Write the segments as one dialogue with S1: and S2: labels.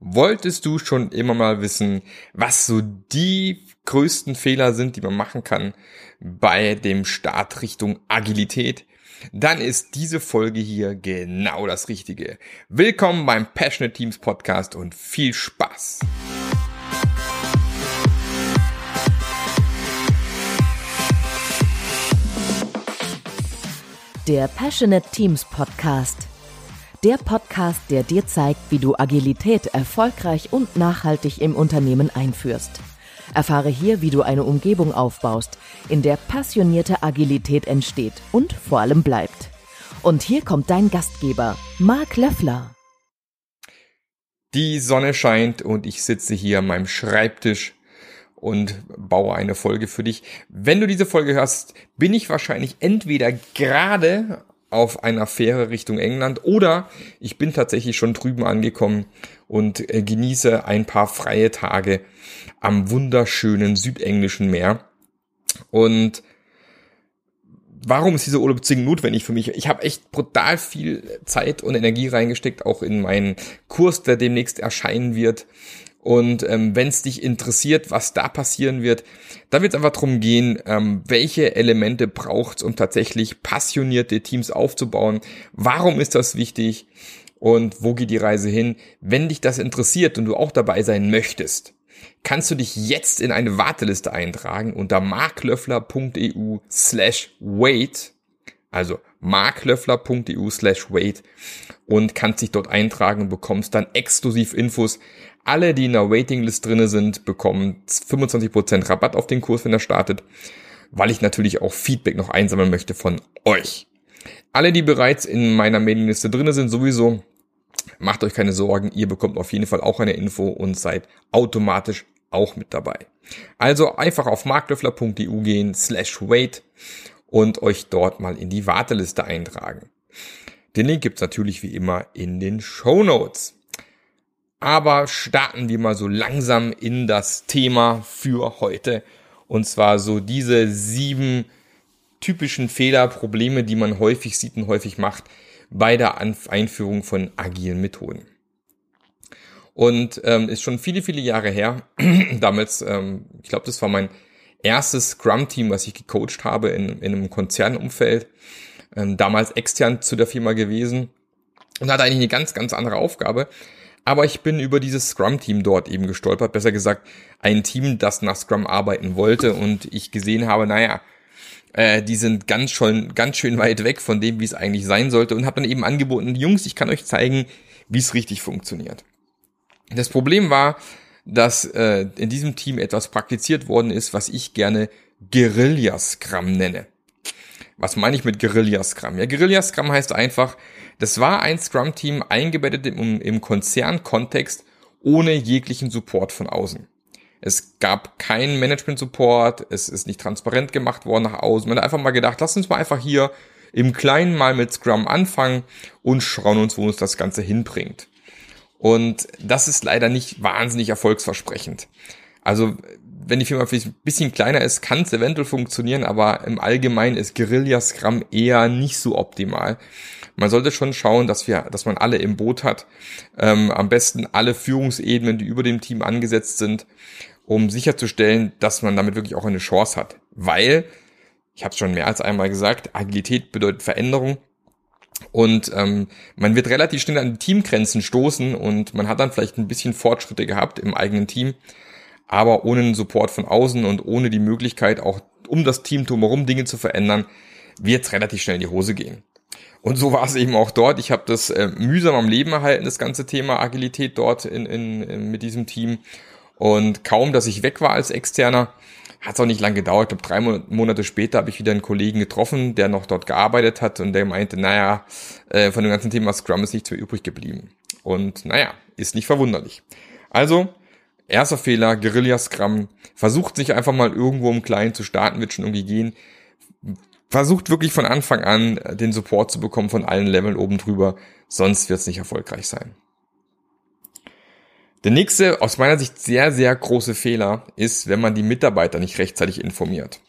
S1: Wolltest du schon immer mal wissen, was so die größten Fehler sind, die man machen kann bei dem Start Richtung Agilität? Dann ist diese Folge hier genau das Richtige. Willkommen beim Passionate Teams Podcast und viel Spaß!
S2: Der Passionate Teams Podcast der Podcast, der dir zeigt, wie du Agilität erfolgreich und nachhaltig im Unternehmen einführst. Erfahre hier, wie du eine Umgebung aufbaust, in der passionierte Agilität entsteht und vor allem bleibt. Und hier kommt dein Gastgeber, Marc Löffler.
S1: Die Sonne scheint und ich sitze hier an meinem Schreibtisch und baue eine Folge für dich. Wenn du diese Folge hörst, bin ich wahrscheinlich entweder gerade auf einer Fähre Richtung England oder ich bin tatsächlich schon drüben angekommen und äh, genieße ein paar freie Tage am wunderschönen südenglischen Meer. Und warum ist dieser Urlaub notwendig für mich? Ich habe echt brutal viel Zeit und Energie reingesteckt, auch in meinen Kurs, der demnächst erscheinen wird. Und ähm, wenn es dich interessiert, was da passieren wird, da wird es einfach darum gehen, ähm, welche Elemente braucht es, um tatsächlich passionierte Teams aufzubauen. Warum ist das wichtig? Und wo geht die Reise hin? Wenn dich das interessiert und du auch dabei sein möchtest, kannst du dich jetzt in eine Warteliste eintragen unter marklöffler.eu slash wait, also marklöffler.eu slash wait und kannst dich dort eintragen und bekommst dann exklusiv Infos alle, die in der Waitinglist drinne sind, bekommen 25% Rabatt auf den Kurs, wenn er startet, weil ich natürlich auch Feedback noch einsammeln möchte von euch. Alle, die bereits in meiner Mailingliste drinne sind, sowieso, macht euch keine Sorgen, ihr bekommt auf jeden Fall auch eine Info und seid automatisch auch mit dabei. Also einfach auf marklöffler.eu gehen, slash wait und euch dort mal in die Warteliste eintragen. Den Link gibt's natürlich wie immer in den Show Notes. Aber starten wir mal so langsam in das Thema für heute. Und zwar so diese sieben typischen Fehler, Probleme, die man häufig sieht und häufig macht bei der Einführung von agilen Methoden. Und ähm, ist schon viele, viele Jahre her. Damals, ähm, ich glaube, das war mein erstes Scrum-Team, was ich gecoacht habe in, in einem Konzernumfeld. Ähm, damals extern zu der Firma gewesen und hatte eigentlich eine ganz, ganz andere Aufgabe. Aber ich bin über dieses Scrum-Team dort eben gestolpert. Besser gesagt, ein Team, das nach Scrum arbeiten wollte und ich gesehen habe, naja, äh, die sind ganz schon, ganz schön weit weg von dem, wie es eigentlich sein sollte und habe dann eben angeboten, Jungs, ich kann euch zeigen, wie es richtig funktioniert. Das Problem war, dass äh, in diesem Team etwas praktiziert worden ist, was ich gerne Guerilla-Scrum nenne. Was meine ich mit Guerilla-Scrum? Ja, Guerilla-Scrum heißt einfach, das war ein Scrum-Team eingebettet im, im Konzernkontext ohne jeglichen Support von außen. Es gab keinen Management-Support, es ist nicht transparent gemacht worden nach außen. Man hat einfach mal gedacht, lass uns mal einfach hier im Kleinen mal mit Scrum anfangen und schauen uns, wo uns das Ganze hinbringt. Und das ist leider nicht wahnsinnig erfolgsversprechend. Also wenn die Firma vielleicht ein bisschen kleiner ist, kann es eventuell funktionieren, aber im Allgemeinen ist Guerilla Scrum eher nicht so optimal. Man sollte schon schauen, dass wir, dass man alle im Boot hat. Ähm, am besten alle Führungsebenen, die über dem Team angesetzt sind, um sicherzustellen, dass man damit wirklich auch eine Chance hat. Weil, ich habe es schon mehr als einmal gesagt, Agilität bedeutet Veränderung. Und ähm, man wird relativ schnell an die Teamgrenzen stoßen und man hat dann vielleicht ein bisschen Fortschritte gehabt im eigenen Team aber ohne einen Support von außen und ohne die Möglichkeit, auch um das Team drumherum Dinge zu verändern, wird es relativ schnell in die Hose gehen. Und so war es eben auch dort. Ich habe das äh, mühsam am Leben erhalten, das ganze Thema Agilität dort in, in, in, mit diesem Team. Und kaum, dass ich weg war als Externer, hat es auch nicht lange gedauert. Ich glaube, drei Monate später habe ich wieder einen Kollegen getroffen, der noch dort gearbeitet hat und der meinte, naja, äh, von dem ganzen Thema Scrum ist nichts mehr übrig geblieben. Und naja, ist nicht verwunderlich. Also, Erster Fehler, Guerilla Scrum. Versucht sich einfach mal irgendwo im Kleinen zu starten, wird schon irgendwie gehen. Versucht wirklich von Anfang an äh, den Support zu bekommen von allen Leveln oben drüber, sonst wird es nicht erfolgreich sein. Der nächste, aus meiner Sicht sehr, sehr große Fehler ist, wenn man die Mitarbeiter nicht rechtzeitig informiert.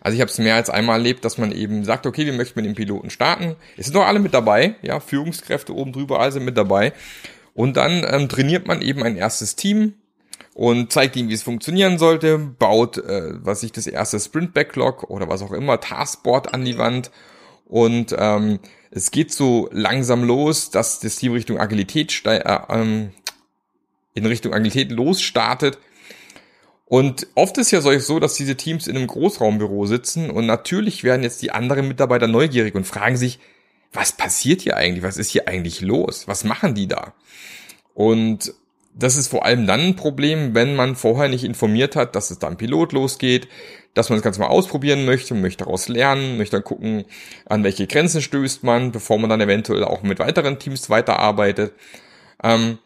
S1: Also ich habe es mehr als einmal erlebt, dass man eben sagt, okay, wir möchten mit dem Piloten starten. Es sind doch alle mit dabei, ja, Führungskräfte oben drüber, alle sind mit dabei. Und dann ähm, trainiert man eben ein erstes Team und zeigt ihm, wie es funktionieren sollte, baut, äh, was ich das erste Sprint Backlog oder was auch immer, Taskboard an die Wand und ähm, es geht so langsam los, dass das Team Richtung Agilität äh, ähm, in Richtung Agilität losstartet. Und oft ist ja so, dass diese Teams in einem Großraumbüro sitzen und natürlich werden jetzt die anderen Mitarbeiter neugierig und fragen sich, was passiert hier eigentlich? Was ist hier eigentlich los? Was machen die da? Und das ist vor allem dann ein Problem, wenn man vorher nicht informiert hat, dass es da ein Pilot losgeht, dass man das Ganze mal ausprobieren möchte, möchte daraus lernen, möchte dann gucken, an welche Grenzen stößt man, bevor man dann eventuell auch mit weiteren Teams weiterarbeitet. Ähm,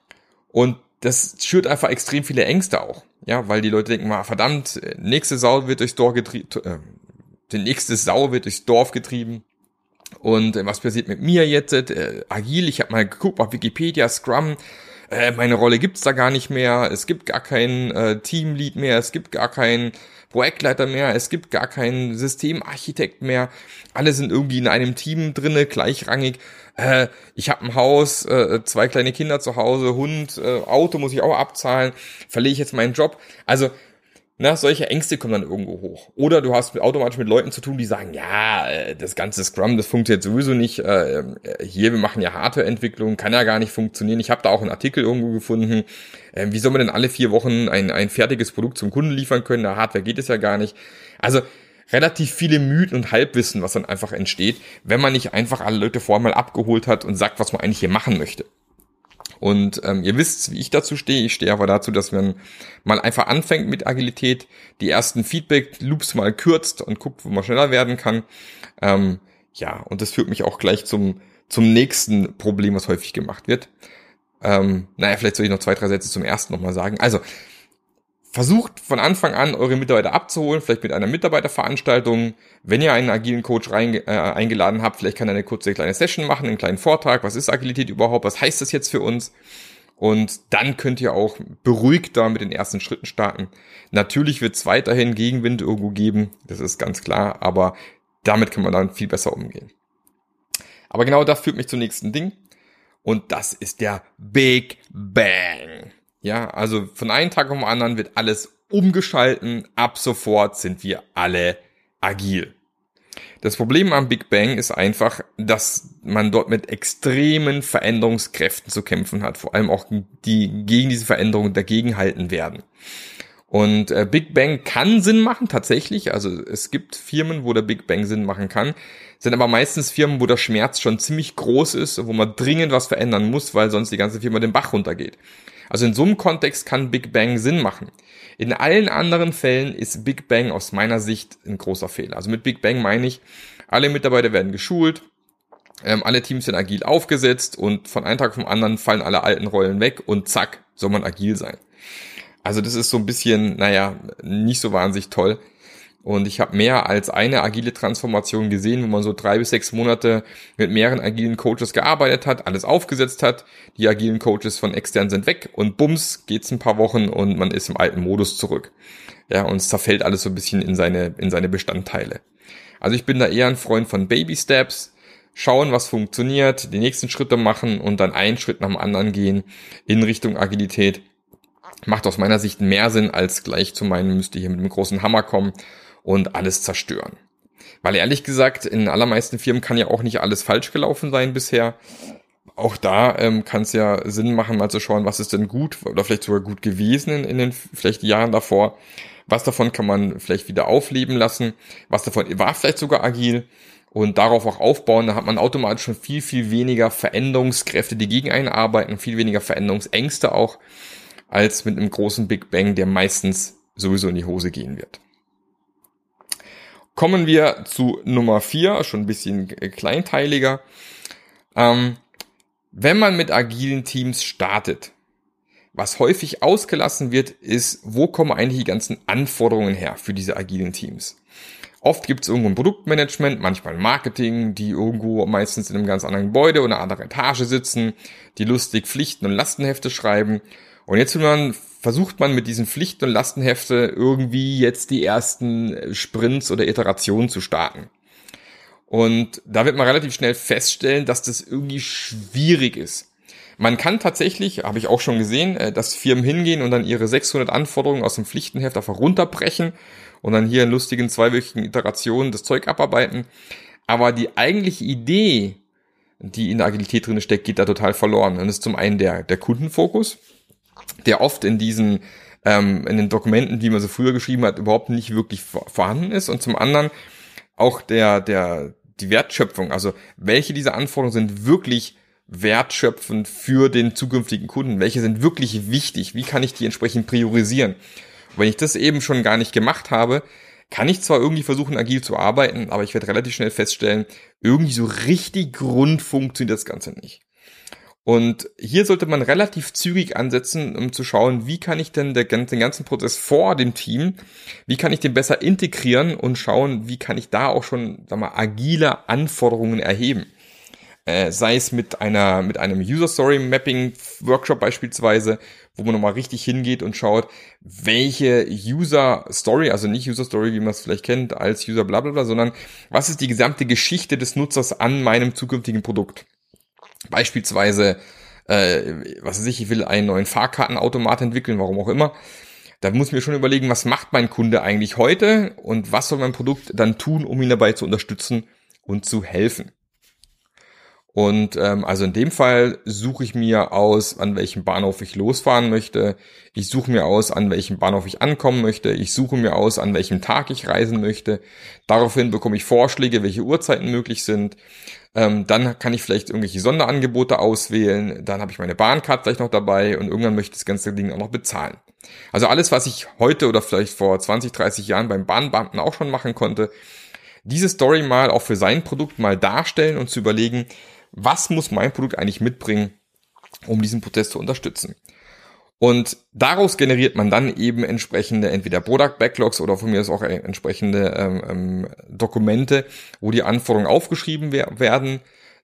S1: und das schürt einfach extrem viele Ängste auch. Ja, weil die Leute denken, mal, verdammt, nächste Sau wird durchs Dorf getrieben, äh, die nächste Sau wird durchs Dorf getrieben. Und äh, was passiert mit mir jetzt? Äh, agil, ich habe mal geguckt auf Wikipedia, Scrum, äh, meine Rolle gibt's da gar nicht mehr, es gibt gar kein äh, Teamlead mehr, es gibt gar keinen Projektleiter mehr, es gibt gar keinen Systemarchitekt mehr, alle sind irgendwie in einem Team drinne, gleichrangig. Äh, ich habe ein Haus, äh, zwei kleine Kinder zu Hause, Hund, äh, Auto muss ich auch abzahlen, verliere ich jetzt meinen Job. Also na, solche Ängste kommen dann irgendwo hoch. Oder du hast automatisch mit Leuten zu tun, die sagen, ja, äh, das ganze Scrum, das funktioniert sowieso nicht. Äh, äh, hier, wir machen ja Hardwareentwicklung, kann ja gar nicht funktionieren. Ich habe da auch einen Artikel irgendwo gefunden. Wie soll man denn alle vier Wochen ein, ein fertiges Produkt zum Kunden liefern können? Na, Hardware geht es ja gar nicht. Also relativ viele Mythen und Halbwissen, was dann einfach entsteht, wenn man nicht einfach alle Leute vorher mal abgeholt hat und sagt, was man eigentlich hier machen möchte. Und ähm, ihr wisst, wie ich dazu stehe. Ich stehe aber dazu, dass man mal einfach anfängt mit Agilität, die ersten Feedback-Loops mal kürzt und guckt, wo man schneller werden kann. Ähm, ja, und das führt mich auch gleich zum, zum nächsten Problem, was häufig gemacht wird. Ähm, naja, vielleicht soll ich noch zwei, drei Sätze zum ersten nochmal sagen. Also, versucht von Anfang an eure Mitarbeiter abzuholen, vielleicht mit einer Mitarbeiterveranstaltung. Wenn ihr einen agilen Coach rein, äh, eingeladen habt, vielleicht kann er eine kurze kleine Session machen, einen kleinen Vortrag. Was ist Agilität überhaupt? Was heißt das jetzt für uns? Und dann könnt ihr auch beruhigter mit den ersten Schritten starten. Natürlich wird es weiterhin Gegenwind irgendwo geben, das ist ganz klar, aber damit kann man dann viel besser umgehen. Aber genau das führt mich zum nächsten Ding. Und das ist der Big Bang. Ja, also von einem Tag auf den anderen wird alles umgeschalten. Ab sofort sind wir alle agil. Das Problem am Big Bang ist einfach, dass man dort mit extremen Veränderungskräften zu kämpfen hat, vor allem auch die gegen diese Veränderungen dagegenhalten werden. Und äh, Big Bang kann Sinn machen, tatsächlich. Also es gibt Firmen, wo der Big Bang Sinn machen kann, sind aber meistens Firmen, wo der Schmerz schon ziemlich groß ist, wo man dringend was verändern muss, weil sonst die ganze Firma den Bach runtergeht. Also in so einem Kontext kann Big Bang Sinn machen. In allen anderen Fällen ist Big Bang aus meiner Sicht ein großer Fehler. Also mit Big Bang meine ich, alle Mitarbeiter werden geschult, ähm, alle Teams sind agil aufgesetzt und von einem Tag vom anderen fallen alle alten Rollen weg und zack, soll man agil sein. Also das ist so ein bisschen, naja, nicht so wahnsinnig toll. Und ich habe mehr als eine agile Transformation gesehen, wo man so drei bis sechs Monate mit mehreren agilen Coaches gearbeitet hat, alles aufgesetzt hat. Die agilen Coaches von extern sind weg und bums, geht's ein paar Wochen und man ist im alten Modus zurück. Ja, und es zerfällt alles so ein bisschen in seine, in seine Bestandteile. Also ich bin da eher ein Freund von Baby Steps. Schauen, was funktioniert, die nächsten Schritte machen und dann einen Schritt nach dem anderen gehen in Richtung Agilität. Macht aus meiner Sicht mehr Sinn, als gleich zu meinen, müsste hier mit einem großen Hammer kommen und alles zerstören. Weil ehrlich gesagt, in allermeisten Firmen kann ja auch nicht alles falsch gelaufen sein bisher. Auch da ähm, kann es ja Sinn machen, mal zu schauen, was ist denn gut oder vielleicht sogar gut gewesen in, in den vielleicht Jahren davor. Was davon kann man vielleicht wieder aufleben lassen? Was davon war vielleicht sogar agil? Und darauf auch aufbauen, da hat man automatisch schon viel, viel weniger Veränderungskräfte, die gegen einen arbeiten, viel weniger Veränderungsängste auch, als mit einem großen Big Bang, der meistens sowieso in die Hose gehen wird. Kommen wir zu Nummer vier, schon ein bisschen kleinteiliger. Ähm, wenn man mit agilen Teams startet, was häufig ausgelassen wird, ist, wo kommen eigentlich die ganzen Anforderungen her für diese agilen Teams? Oft gibt es irgendwo ein Produktmanagement, manchmal Marketing, die irgendwo meistens in einem ganz anderen Gebäude oder einer anderen Etage sitzen, die lustig Pflichten und Lastenhefte schreiben. Und jetzt will man versucht man mit diesen Pflichten- und Lastenhefte irgendwie jetzt die ersten Sprints oder Iterationen zu starten. Und da wird man relativ schnell feststellen, dass das irgendwie schwierig ist. man kann tatsächlich, habe ich auch schon gesehen, äh, dass Firmen hingehen und dann ihre 600 Anforderungen aus dem Pflichtenheft einfach runterbrechen und dann hier in lustigen zweiwöchigen Iterationen das Zeug abarbeiten. Aber die eigentliche Idee, die in der Agilität drin steckt, geht da total verloren. Das ist zum einen der, der Kundenfokus, der oft in diesen ähm, in den Dokumenten, die man so früher geschrieben hat, überhaupt nicht wirklich vorhanden ist. Und zum anderen auch der, der, die Wertschöpfung, also welche dieser Anforderungen sind wirklich wertschöpfend für den zukünftigen Kunden? Welche sind wirklich wichtig? Wie kann ich die entsprechend priorisieren? Und wenn ich das eben schon gar nicht gemacht habe, kann ich zwar irgendwie versuchen, agil zu arbeiten, aber ich werde relativ schnell feststellen, irgendwie so richtig rund funktioniert das Ganze nicht. Und hier sollte man relativ zügig ansetzen, um zu schauen, wie kann ich denn den ganzen Prozess vor dem Team, wie kann ich den besser integrieren und schauen, wie kann ich da auch schon, sag mal, agile Anforderungen erheben. Äh, sei es mit einer, mit einem User Story Mapping Workshop beispielsweise, wo man nochmal richtig hingeht und schaut, welche User Story, also nicht User Story, wie man es vielleicht kennt, als User bla bla bla, sondern was ist die gesamte Geschichte des Nutzers an meinem zukünftigen Produkt. Beispielsweise, äh, was weiß ich, ich will einen neuen Fahrkartenautomat entwickeln, warum auch immer. Da muss ich mir schon überlegen, was macht mein Kunde eigentlich heute und was soll mein Produkt dann tun, um ihn dabei zu unterstützen und zu helfen. Und ähm, also in dem Fall suche ich mir aus, an welchem Bahnhof ich losfahren möchte. Ich suche mir aus, an welchem Bahnhof ich ankommen möchte. Ich suche mir aus, an welchem Tag ich reisen möchte. Daraufhin bekomme ich Vorschläge, welche Uhrzeiten möglich sind. Ähm, dann kann ich vielleicht irgendwelche Sonderangebote auswählen. Dann habe ich meine Bahncard vielleicht noch dabei und irgendwann möchte ich das ganze Ding auch noch bezahlen. Also alles, was ich heute oder vielleicht vor 20, 30 Jahren beim Bahnbeamten auch schon machen konnte, diese Story mal auch für sein Produkt mal darstellen und zu überlegen, was muss mein Produkt eigentlich mitbringen, um diesen Prozess zu unterstützen. Und daraus generiert man dann eben entsprechende entweder Product Backlogs oder von mir ist auch entsprechende ähm, ähm, Dokumente, wo die Anforderungen aufgeschrieben werden.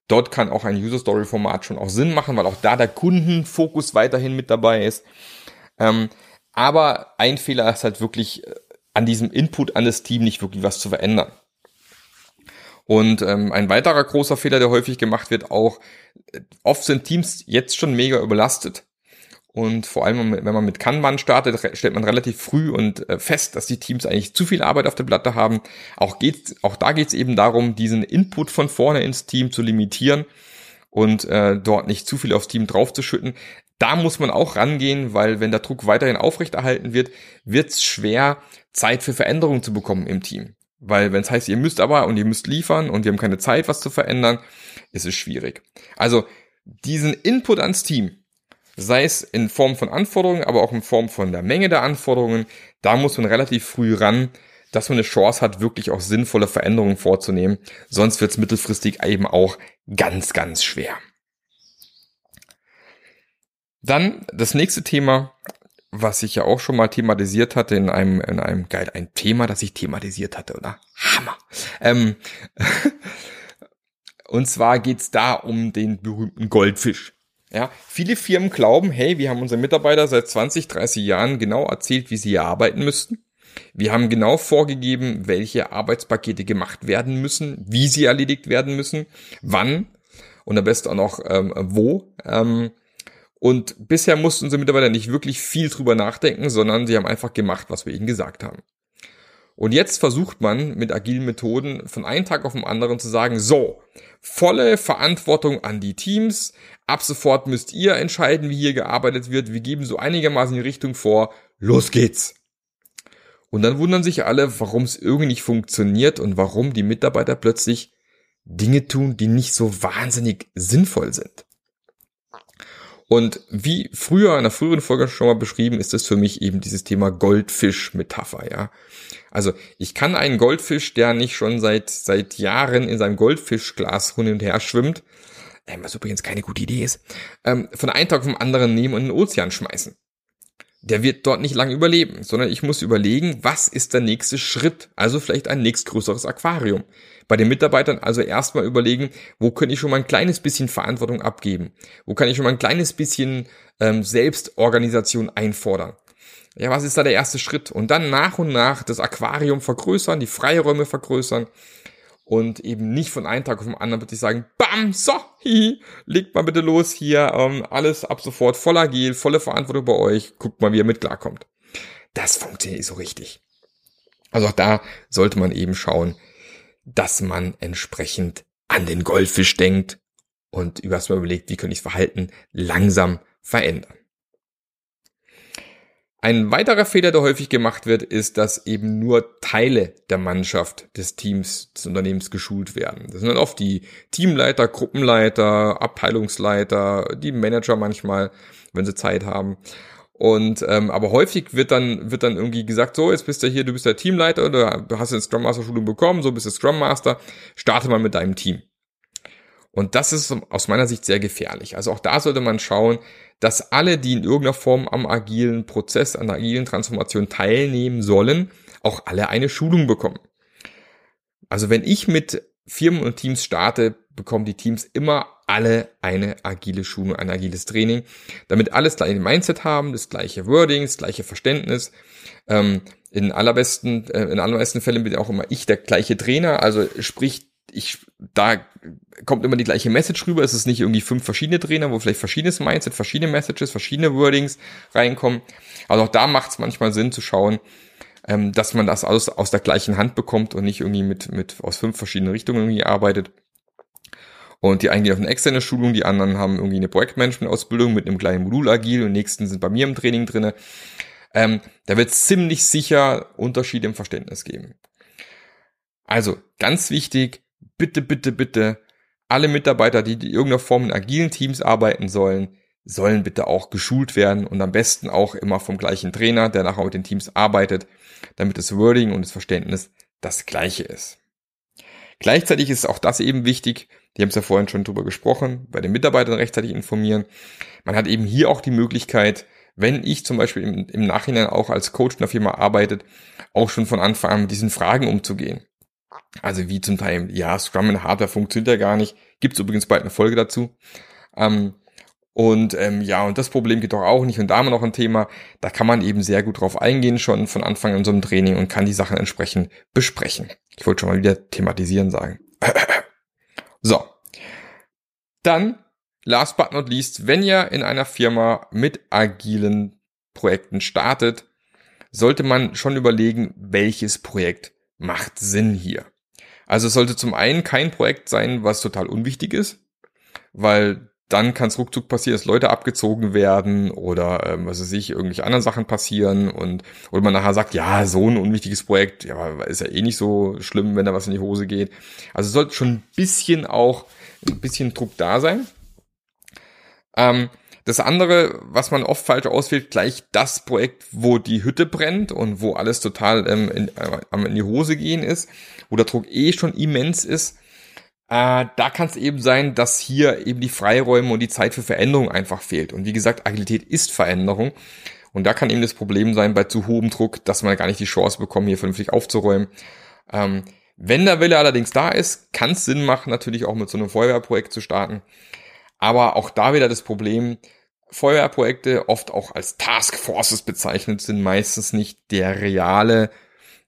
S1: Dort kann auch ein User Story Format schon auch Sinn machen, weil auch da der Kundenfokus weiterhin mit dabei ist. Ähm, aber ein Fehler ist halt wirklich äh, an diesem Input an das Team nicht wirklich was zu verändern. Und ähm, ein weiterer großer Fehler, der häufig gemacht wird, auch äh, oft sind Teams jetzt schon mega überlastet. Und vor allem, wenn man mit Kanban startet, stellt man relativ früh und äh, fest, dass die Teams eigentlich zu viel Arbeit auf der Platte haben. Auch, geht's, auch da geht es eben darum, diesen Input von vorne ins Team zu limitieren und äh, dort nicht zu viel aufs Team draufzuschütten. Da muss man auch rangehen, weil wenn der Druck weiterhin aufrechterhalten wird, wird es schwer, Zeit für Veränderungen zu bekommen im Team. Weil wenn es heißt, ihr müsst aber und ihr müsst liefern und wir haben keine Zeit, was zu verändern, ist es schwierig. Also diesen Input ans Team, sei es in Form von Anforderungen, aber auch in Form von der Menge der Anforderungen. Da muss man relativ früh ran, dass man eine Chance hat, wirklich auch sinnvolle Veränderungen vorzunehmen. Sonst wird es mittelfristig eben auch ganz, ganz schwer. Dann das nächste Thema, was ich ja auch schon mal thematisiert hatte in einem, in einem, geil, ein Thema, das ich thematisiert hatte, oder? Hammer. Ähm, und zwar geht's da um den berühmten Goldfisch. Ja, viele Firmen glauben, hey, wir haben unseren Mitarbeiter seit 20, 30 Jahren genau erzählt, wie sie hier arbeiten müssten. Wir haben genau vorgegeben, welche Arbeitspakete gemacht werden müssen, wie sie erledigt werden müssen, wann und am besten auch noch ähm, wo. Ähm, und bisher mussten unsere Mitarbeiter nicht wirklich viel drüber nachdenken, sondern sie haben einfach gemacht, was wir ihnen gesagt haben. Und jetzt versucht man mit agilen Methoden von einem Tag auf den anderen zu sagen, so, volle Verantwortung an die Teams, ab sofort müsst ihr entscheiden, wie hier gearbeitet wird, wir geben so einigermaßen die Richtung vor, los geht's. Und dann wundern sich alle, warum es irgendwie nicht funktioniert und warum die Mitarbeiter plötzlich Dinge tun, die nicht so wahnsinnig sinnvoll sind. Und wie früher in der früheren Folge schon mal beschrieben, ist es für mich eben dieses Thema Goldfisch-Metapher, ja. Also ich kann einen Goldfisch, der nicht schon seit, seit Jahren in seinem Goldfischglas hin und her schwimmt, äh, was übrigens keine gute Idee ist, ähm, von einem Tag auf den anderen nehmen und in den Ozean schmeißen. Der wird dort nicht lange überleben, sondern ich muss überlegen, was ist der nächste Schritt? Also vielleicht ein nächstgrößeres Aquarium bei den Mitarbeitern also erstmal überlegen, wo kann ich schon mal ein kleines bisschen Verantwortung abgeben? Wo kann ich schon mal ein kleines bisschen ähm, Selbstorganisation einfordern? Ja, was ist da der erste Schritt? Und dann nach und nach das Aquarium vergrößern, die Freiräume vergrößern und eben nicht von einem Tag auf den anderen plötzlich sagen, bam, so, hihi, legt mal bitte los hier, ähm, alles ab sofort voll agil, volle Verantwortung bei euch, guckt mal, wie ihr mit klarkommt. Das funktioniert so richtig. Also auch da sollte man eben schauen, dass man entsprechend an den Goldfisch denkt und übers mal überlegt, wie könnte ich das Verhalten langsam verändern. Ein weiterer Fehler, der häufig gemacht wird, ist, dass eben nur Teile der Mannschaft des Teams, des Unternehmens geschult werden. Das sind dann oft die Teamleiter, Gruppenleiter, Abteilungsleiter, die Manager manchmal, wenn sie Zeit haben. Und ähm, aber häufig wird dann wird dann irgendwie gesagt, so jetzt bist du hier, du bist der Teamleiter oder du hast eine Scrum Master Schulung bekommen, so bist du Scrum Master, starte mal mit deinem Team. Und das ist aus meiner Sicht sehr gefährlich. Also auch da sollte man schauen, dass alle, die in irgendeiner Form am agilen Prozess, an der agilen Transformation teilnehmen sollen, auch alle eine Schulung bekommen. Also wenn ich mit Firmen und Teams starte, bekommen die Teams immer alle eine agile Schulung, ein agiles Training, damit alles gleiche Mindset haben, das gleiche Wording, das gleiche Verständnis. Ähm, in allerbesten, äh, in allermeisten Fällen bin auch immer ich der gleiche Trainer, also sprich ich, da kommt immer die gleiche Message rüber. Es ist nicht irgendwie fünf verschiedene Trainer, wo vielleicht verschiedenes Mindset, verschiedene Messages, verschiedene Wordings reinkommen. Also auch da macht es manchmal Sinn zu schauen, ähm, dass man das alles aus der gleichen Hand bekommt und nicht irgendwie mit, mit aus fünf verschiedenen Richtungen irgendwie arbeitet. Und die einen gehen auf eine externe Schulung, die anderen haben irgendwie eine Projektmanagement-Ausbildung mit einem kleinen Modul agil und nächsten sind bei mir im Training drinne. Ähm, da wird ziemlich sicher Unterschiede im Verständnis geben. Also ganz wichtig, bitte, bitte, bitte, alle Mitarbeiter, die in irgendeiner Form in agilen Teams arbeiten sollen, sollen bitte auch geschult werden und am besten auch immer vom gleichen Trainer, der nachher mit den Teams arbeitet, damit das Wording und das Verständnis das gleiche ist. Gleichzeitig ist auch das eben wichtig, die haben es ja vorhin schon drüber gesprochen, bei den Mitarbeitern rechtzeitig informieren. Man hat eben hier auch die Möglichkeit, wenn ich zum Beispiel im, im Nachhinein auch als Coach in der Firma arbeitet, auch schon von Anfang an mit diesen Fragen umzugehen. Also wie zum Teil, ja, Scrum in Hardware funktioniert ja gar nicht. Gibt es übrigens bald eine Folge dazu. Ähm, und ähm, ja, und das Problem geht doch auch nicht. Und da haben wir noch ein Thema, da kann man eben sehr gut drauf eingehen, schon von Anfang an so einem Training und kann die Sachen entsprechend besprechen. Ich wollte schon mal wieder thematisieren sagen. so. Dann, last but not least, wenn ihr in einer Firma mit agilen Projekten startet, sollte man schon überlegen, welches Projekt macht Sinn hier. Also es sollte zum einen kein Projekt sein, was total unwichtig ist, weil dann kann es ruckzuck passieren, dass Leute abgezogen werden oder ähm, was weiß ich, irgendwelche anderen Sachen passieren und oder man nachher sagt, ja, so ein unwichtiges Projekt, ja, ist ja eh nicht so schlimm, wenn da was in die Hose geht. Also sollte schon ein bisschen auch ein bisschen Druck da sein. Ähm, das andere, was man oft falsch auswählt, gleich das Projekt, wo die Hütte brennt und wo alles total ähm, in, äh, in die Hose gehen ist, wo der Druck eh schon immens ist. Äh, da kann es eben sein, dass hier eben die Freiräume und die Zeit für Veränderung einfach fehlt. Und wie gesagt, Agilität ist Veränderung. Und da kann eben das Problem sein bei zu hohem Druck, dass man gar nicht die Chance bekommt, hier vernünftig aufzuräumen. Ähm, wenn der Wille allerdings da ist, kann es Sinn machen, natürlich auch mit so einem Feuerwehrprojekt zu starten. Aber auch da wieder das Problem, Feuerwehrprojekte, oft auch als Taskforces bezeichnet, sind meistens nicht der reale,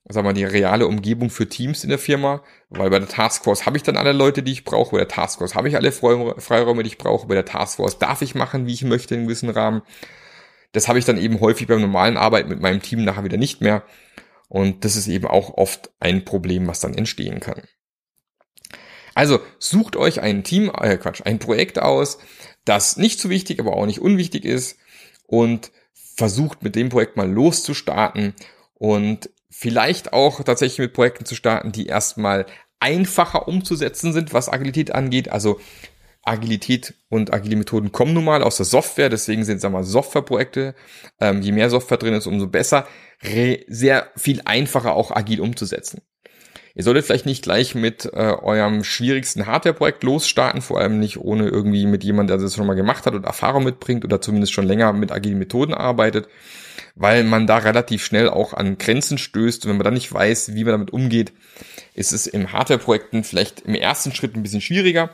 S1: sagen wir die reale Umgebung für Teams in der Firma, weil bei der Taskforce habe ich dann alle Leute, die ich brauche, bei der Taskforce habe ich alle Freiräume, die ich brauche, bei der Taskforce darf ich machen, wie ich möchte, in einem gewissen Rahmen. Das habe ich dann eben häufig beim normalen Arbeiten mit meinem Team nachher wieder nicht mehr. Und das ist eben auch oft ein Problem, was dann entstehen kann. Also sucht euch ein Team, äh Quatsch, ein Projekt aus, das nicht zu wichtig, aber auch nicht unwichtig ist und versucht mit dem Projekt mal loszustarten und vielleicht auch tatsächlich mit Projekten zu starten, die erstmal einfacher umzusetzen sind, was Agilität angeht. Also Agilität und agile Methoden kommen nun mal aus der Software, deswegen sind es mal Softwareprojekte. Ähm, je mehr Software drin ist, umso besser. Re sehr viel einfacher auch agil umzusetzen. Ihr solltet vielleicht nicht gleich mit äh, eurem schwierigsten Hardware-Projekt losstarten, vor allem nicht ohne irgendwie mit jemandem, der das schon mal gemacht hat und Erfahrung mitbringt oder zumindest schon länger mit agilen Methoden arbeitet, weil man da relativ schnell auch an Grenzen stößt. Und wenn man dann nicht weiß, wie man damit umgeht, ist es im Hardware-Projekten vielleicht im ersten Schritt ein bisschen schwieriger,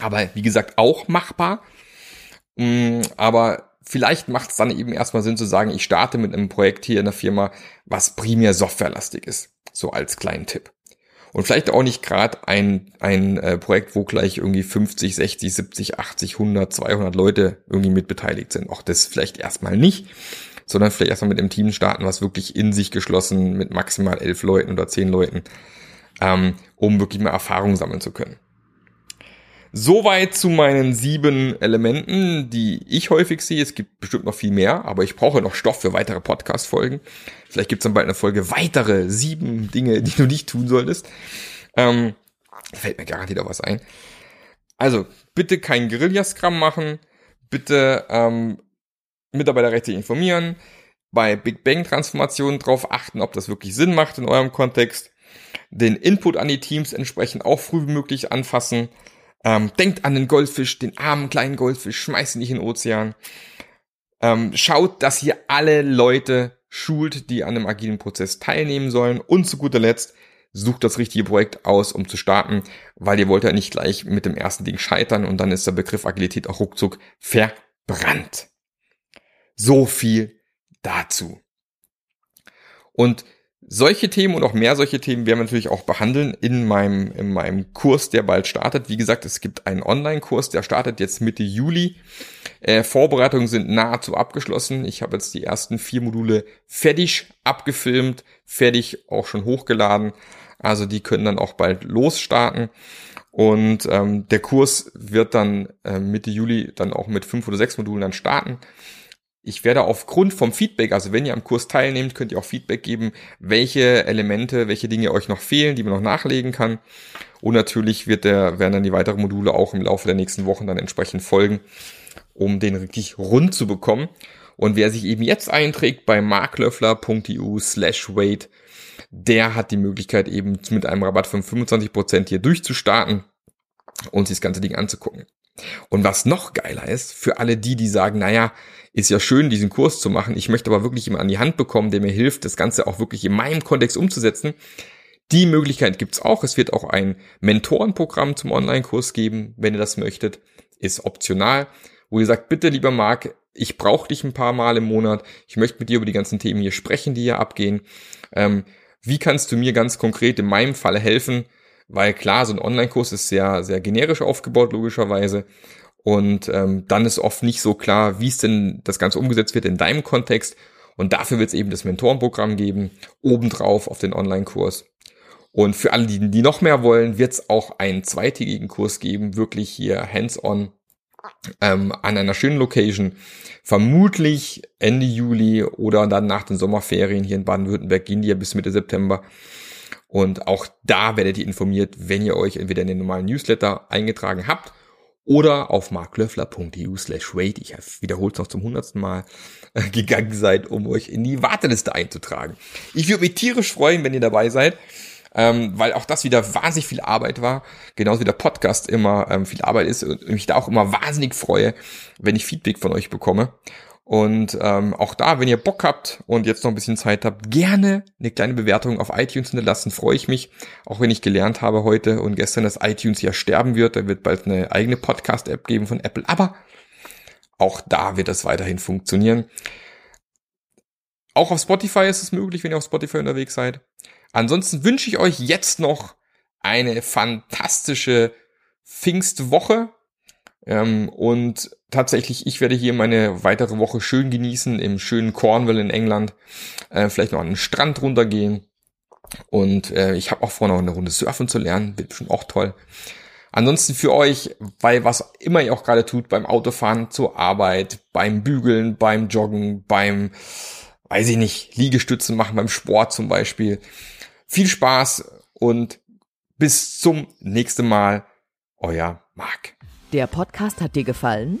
S1: aber wie gesagt auch machbar. Mm, aber vielleicht macht es dann eben erstmal Sinn zu sagen, ich starte mit einem Projekt hier in der Firma, was primär softwarelastig ist. So als kleinen Tipp. Und vielleicht auch nicht gerade ein, ein äh, Projekt, wo gleich irgendwie 50, 60, 70, 80, 100, 200 Leute irgendwie mitbeteiligt sind. Auch das vielleicht erstmal nicht, sondern vielleicht erstmal mit einem Team starten, was wirklich in sich geschlossen mit maximal elf Leuten oder zehn Leuten, ähm, um wirklich mal Erfahrung sammeln zu können. Soweit zu meinen sieben Elementen, die ich häufig sehe. Es gibt bestimmt noch viel mehr, aber ich brauche noch Stoff für weitere Podcast-Folgen. Vielleicht gibt es dann bald eine Folge weitere sieben Dinge, die du nicht tun solltest. Ähm, fällt mir garantiert auch was ein. Also, bitte kein Guerilla-Scrum machen. Bitte ähm, Mitarbeiter rechtzeitig informieren. Bei Big Bang-Transformationen darauf achten, ob das wirklich Sinn macht in eurem Kontext. Den Input an die Teams entsprechend auch früh wie möglich anfassen ähm, denkt an den Goldfisch, den armen kleinen Goldfisch, schmeißt ihn nicht in den Ozean. Ähm, schaut, dass ihr alle Leute schult, die an einem agilen Prozess teilnehmen sollen. Und zu guter Letzt, sucht das richtige Projekt aus, um zu starten, weil ihr wollt ja nicht gleich mit dem ersten Ding scheitern und dann ist der Begriff Agilität auch ruckzuck verbrannt. So viel dazu. Und solche Themen und auch mehr solche Themen werden wir natürlich auch behandeln in meinem, in meinem Kurs, der bald startet. Wie gesagt, es gibt einen Online-Kurs, der startet jetzt Mitte Juli. Äh, Vorbereitungen sind nahezu abgeschlossen. Ich habe jetzt die ersten vier Module fertig abgefilmt, fertig auch schon hochgeladen. Also die können dann auch bald losstarten. Und ähm, der Kurs wird dann äh, Mitte Juli dann auch mit fünf oder sechs Modulen dann starten. Ich werde aufgrund vom Feedback, also wenn ihr am Kurs teilnehmt, könnt ihr auch Feedback geben, welche Elemente, welche Dinge euch noch fehlen, die man noch nachlegen kann. Und natürlich wird der, werden dann die weiteren Module auch im Laufe der nächsten Wochen dann entsprechend folgen, um den richtig rund zu bekommen. Und wer sich eben jetzt einträgt bei marklöffler.eu slash wait, der hat die Möglichkeit eben mit einem Rabatt von 25% hier durchzustarten und sich das ganze Ding anzugucken. Und was noch geiler ist, für alle die, die sagen, naja, ist ja schön, diesen Kurs zu machen, ich möchte aber wirklich jemanden an die Hand bekommen, der mir hilft, das Ganze auch wirklich in meinem Kontext umzusetzen. Die Möglichkeit gibt's auch. Es wird auch ein Mentorenprogramm zum Online-Kurs geben, wenn ihr das möchtet. Ist optional, wo ihr sagt, bitte lieber Marc, ich brauche dich ein paar Mal im Monat. Ich möchte mit dir über die ganzen Themen hier sprechen, die hier abgehen. Ähm, wie kannst du mir ganz konkret in meinem Falle helfen? weil klar, so ein Online-Kurs ist sehr, sehr generisch aufgebaut, logischerweise. Und ähm, dann ist oft nicht so klar, wie es denn das Ganze umgesetzt wird in deinem Kontext. Und dafür wird es eben das Mentorenprogramm geben, obendrauf auf den Online-Kurs. Und für alle, die, die noch mehr wollen, wird es auch einen zweitägigen Kurs geben, wirklich hier hands-on ähm, an einer schönen Location. Vermutlich Ende Juli oder dann nach den Sommerferien hier in Baden-Württemberg gehen die ja bis Mitte September. Und auch da werdet ihr informiert, wenn ihr euch entweder in den normalen Newsletter eingetragen habt oder auf marklöffler.eu slash rate, ich wiederhole es noch zum hundertsten Mal, äh, gegangen seid, um euch in die Warteliste einzutragen. Ich würde mich tierisch freuen, wenn ihr dabei seid, ähm, weil auch das wieder wahnsinnig viel Arbeit war, genauso wie der Podcast immer ähm, viel Arbeit ist und mich da auch immer wahnsinnig freue, wenn ich Feedback von euch bekomme. Und ähm, auch da, wenn ihr Bock habt und jetzt noch ein bisschen Zeit habt, gerne eine kleine Bewertung auf iTunes hinterlassen, freue ich mich. Auch wenn ich gelernt habe heute und gestern, dass iTunes ja sterben wird, da wird bald eine eigene Podcast-App geben von Apple. Aber auch da wird das weiterhin funktionieren. Auch auf Spotify ist es möglich, wenn ihr auf Spotify unterwegs seid. Ansonsten wünsche ich euch jetzt noch eine fantastische Pfingstwoche. Ähm, und tatsächlich, ich werde hier meine weitere Woche schön genießen im schönen Cornwall in England. Äh, vielleicht noch an den Strand runtergehen. Und äh, ich habe auch vor, noch eine Runde surfen zu lernen. Wird bestimmt auch toll. Ansonsten für euch, weil was immer ihr auch gerade tut, beim Autofahren zur Arbeit, beim Bügeln, beim Joggen, beim, weiß ich nicht, Liegestützen machen, beim Sport zum Beispiel. Viel Spaß und bis zum nächsten Mal. Euer Marc.
S2: Der Podcast hat dir gefallen?